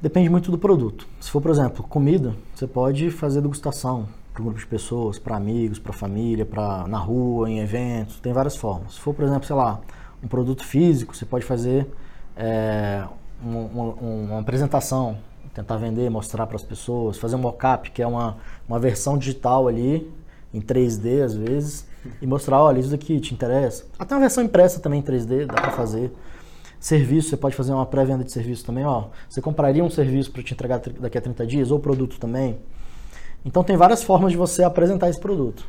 Depende muito do produto. Se for, por exemplo, comida, você pode fazer degustação para um grupo de pessoas, para amigos, para família, para na rua, em eventos, tem várias formas. Se for, por exemplo, sei lá, um produto físico, você pode fazer é, uma, uma, uma apresentação, tentar vender, mostrar para as pessoas, fazer um mockup, que é uma, uma versão digital ali, em 3D às vezes, e mostrar, olha, isso daqui te interessa. Até uma versão impressa também em 3D, dá para fazer. Serviço, você pode fazer uma pré-venda de serviço também, ó. Você compraria um serviço para te entregar daqui a 30 dias, ou produto também. Então tem várias formas de você apresentar esse produto.